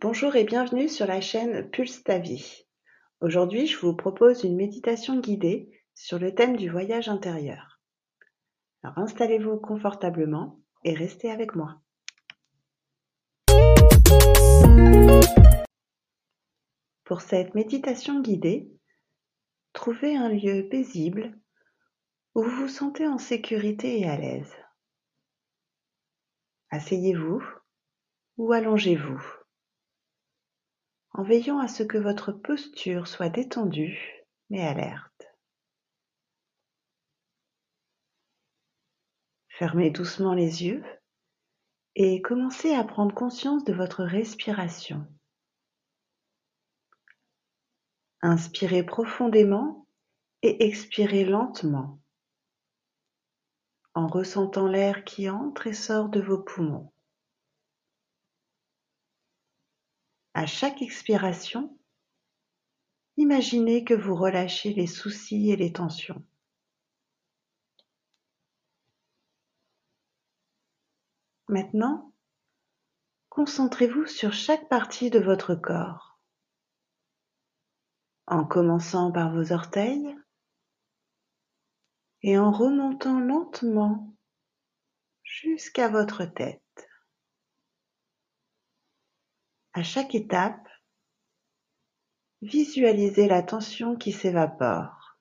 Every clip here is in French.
Bonjour et bienvenue sur la chaîne Pulse ta vie. Aujourd'hui, je vous propose une méditation guidée sur le thème du voyage intérieur. Alors installez-vous confortablement et restez avec moi. Pour cette méditation guidée, trouvez un lieu paisible où vous vous sentez en sécurité et à l'aise. Asseyez-vous ou allongez-vous en veillant à ce que votre posture soit détendue mais alerte. Fermez doucement les yeux et commencez à prendre conscience de votre respiration. Inspirez profondément et expirez lentement en ressentant l'air qui entre et sort de vos poumons. À chaque expiration, imaginez que vous relâchez les soucis et les tensions. Maintenant, concentrez-vous sur chaque partie de votre corps, en commençant par vos orteils et en remontant lentement jusqu'à votre tête. À chaque étape, visualisez la tension qui s'évapore.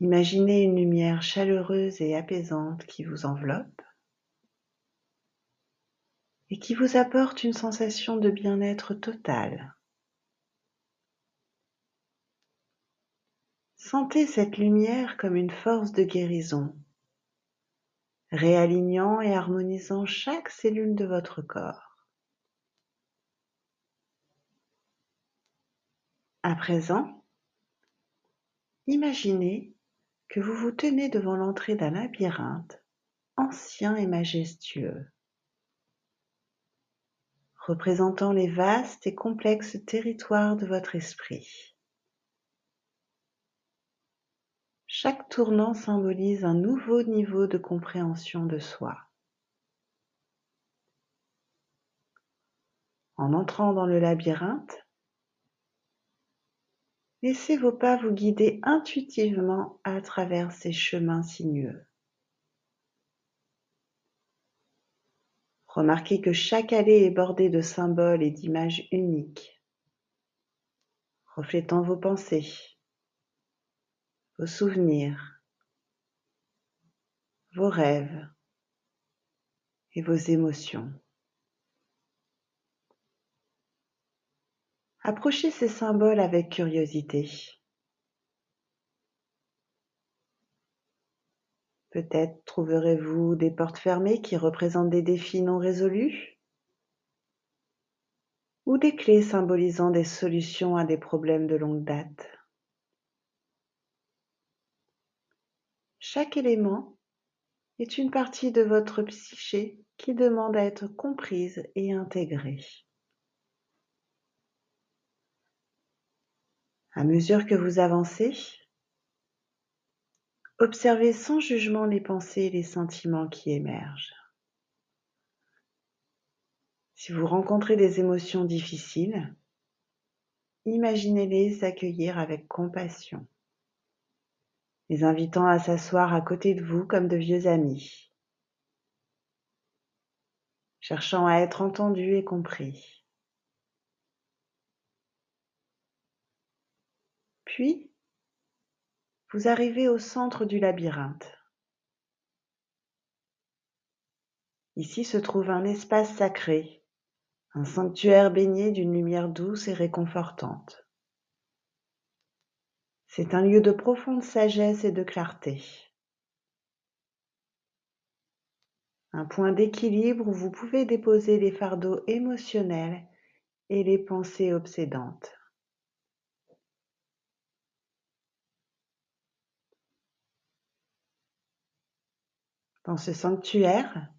Imaginez une lumière chaleureuse et apaisante qui vous enveloppe et qui vous apporte une sensation de bien-être total. Sentez cette lumière comme une force de guérison réalignant et harmonisant chaque cellule de votre corps. À présent, imaginez que vous vous tenez devant l'entrée d'un labyrinthe ancien et majestueux, représentant les vastes et complexes territoires de votre esprit. Chaque tournant symbolise un nouveau niveau de compréhension de soi. En entrant dans le labyrinthe, laissez vos pas vous guider intuitivement à travers ces chemins sinueux. Remarquez que chaque allée est bordée de symboles et d'images uniques, reflétant vos pensées, vos souvenirs, vos rêves et vos émotions. Approchez ces symboles avec curiosité. Peut-être trouverez-vous des portes fermées qui représentent des défis non résolus ou des clés symbolisant des solutions à des problèmes de longue date. Chaque élément est une partie de votre psyché qui demande à être comprise et intégrée. À mesure que vous avancez, observez sans jugement les pensées et les sentiments qui émergent. Si vous rencontrez des émotions difficiles, imaginez-les accueillir avec compassion les invitant à s'asseoir à côté de vous comme de vieux amis, cherchant à être entendus et compris. Puis, vous arrivez au centre du labyrinthe. Ici se trouve un espace sacré, un sanctuaire baigné d'une lumière douce et réconfortante. C'est un lieu de profonde sagesse et de clarté. Un point d'équilibre où vous pouvez déposer les fardeaux émotionnels et les pensées obsédantes. Dans ce sanctuaire,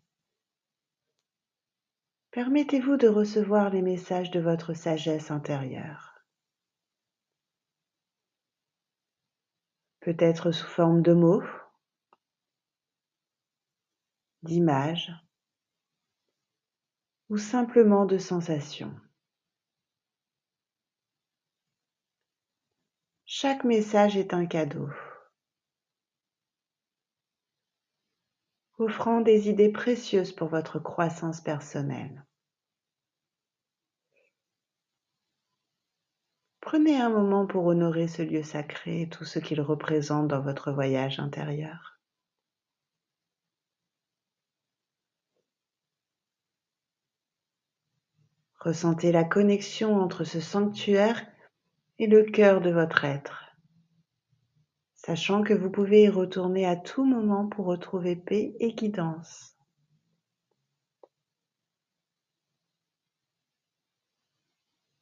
permettez-vous de recevoir les messages de votre sagesse intérieure. Peut-être sous forme de mots d'images ou simplement de sensations. Chaque message est un cadeau, offrant des idées précieuses pour votre croissance personnelle. Prenez un moment pour honorer ce lieu sacré et tout ce qu'il représente dans votre voyage intérieur. Ressentez la connexion entre ce sanctuaire et le cœur de votre être, sachant que vous pouvez y retourner à tout moment pour retrouver paix et guidance.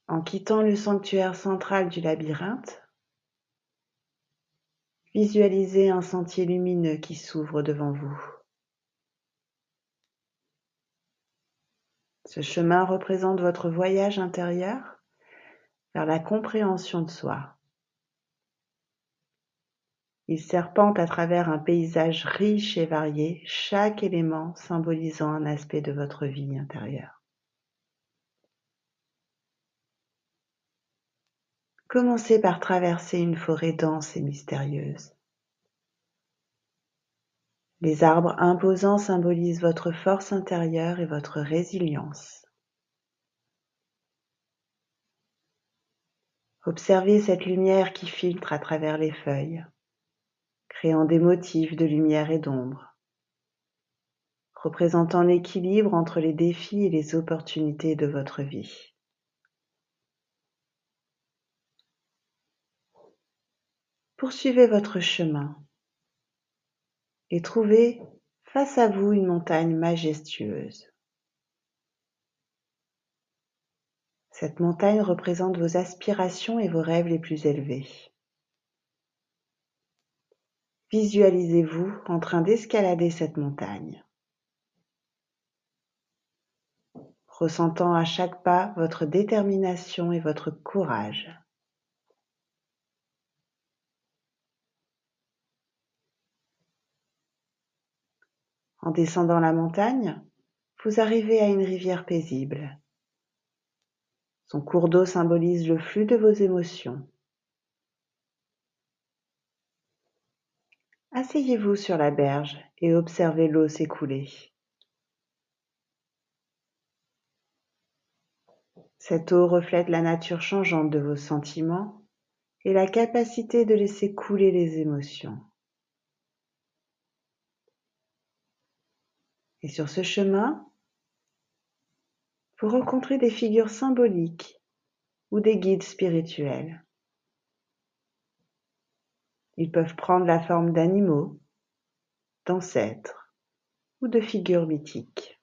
En quittant le sanctuaire central du labyrinthe, visualisez un sentier lumineux qui s'ouvre devant vous. Ce chemin représente votre voyage intérieur vers la compréhension de soi. Il serpente à travers un paysage riche et varié, chaque élément symbolisant un aspect de votre vie intérieure. Commencez par traverser une forêt dense et mystérieuse. Les arbres imposants symbolisent votre force intérieure et votre résilience. Observez cette lumière qui filtre à travers les feuilles, créant des motifs de lumière et d'ombre, représentant l'équilibre entre les défis et les opportunités de votre vie. Poursuivez votre chemin et trouvez face à vous une montagne majestueuse. Cette montagne représente vos aspirations et vos rêves les plus élevés. Visualisez-vous en train d'escalader cette montagne, ressentant à chaque pas votre détermination et votre courage. En descendant la montagne, vous arrivez à une rivière paisible. Son cours d'eau symbolise le flux de vos émotions. Asseyez-vous sur la berge et observez l'eau s'écouler. Cette eau reflète la nature changeante de vos sentiments et la capacité de laisser couler les émotions. Et sur ce chemin, vous rencontrez des figures symboliques ou des guides spirituels. Ils peuvent prendre la forme d'animaux, d'ancêtres ou de figures mythiques.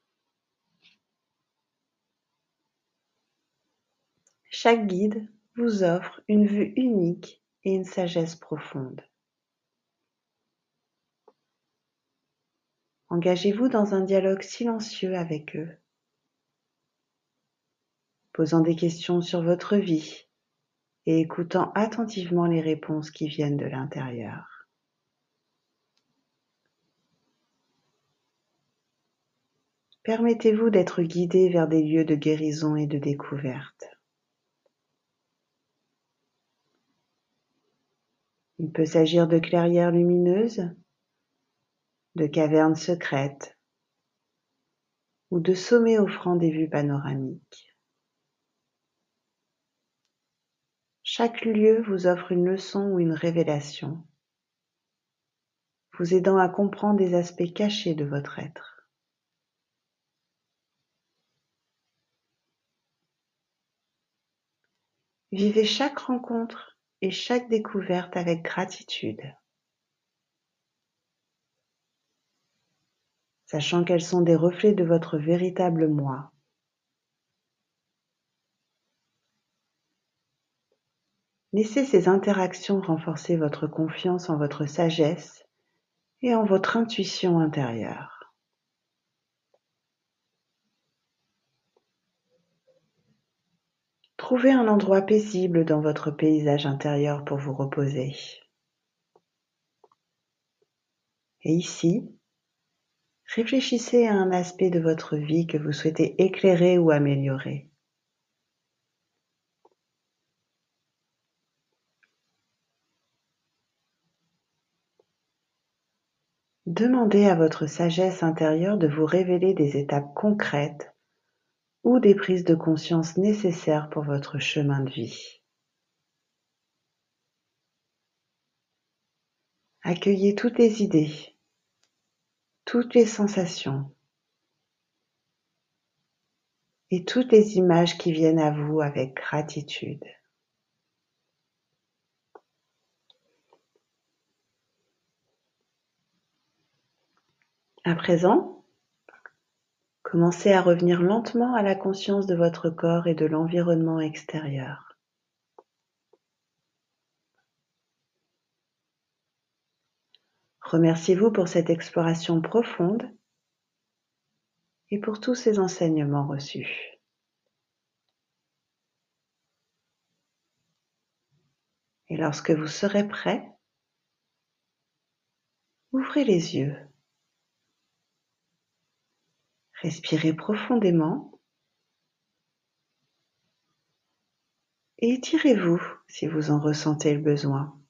Chaque guide vous offre une vue unique et une sagesse profonde. Engagez-vous dans un dialogue silencieux avec eux, posant des questions sur votre vie et écoutant attentivement les réponses qui viennent de l'intérieur. Permettez-vous d'être guidé vers des lieux de guérison et de découverte. Il peut s'agir de clairières lumineuses de cavernes secrètes ou de sommets offrant des vues panoramiques. Chaque lieu vous offre une leçon ou une révélation, vous aidant à comprendre des aspects cachés de votre être. Vivez chaque rencontre et chaque découverte avec gratitude. Sachant qu'elles sont des reflets de votre véritable moi. Laissez ces interactions renforcer votre confiance en votre sagesse et en votre intuition intérieure. Trouvez un endroit paisible dans votre paysage intérieur pour vous reposer. Et ici, Réfléchissez à un aspect de votre vie que vous souhaitez éclairer ou améliorer. Demandez à votre sagesse intérieure de vous révéler des étapes concrètes ou des prises de conscience nécessaires pour votre chemin de vie. Accueillez toutes les idées, toutes les sensations et toutes les images qui viennent à vous avec gratitude. À présent, commencez à revenir lentement à la conscience de votre corps et de l'environnement extérieur. Remerciez-vous pour cette exploration profonde et pour tous ces enseignements reçus. Et lorsque vous serez prêt, ouvrez les yeux. Respirez profondément et étirez-vous si vous en ressentez le besoin.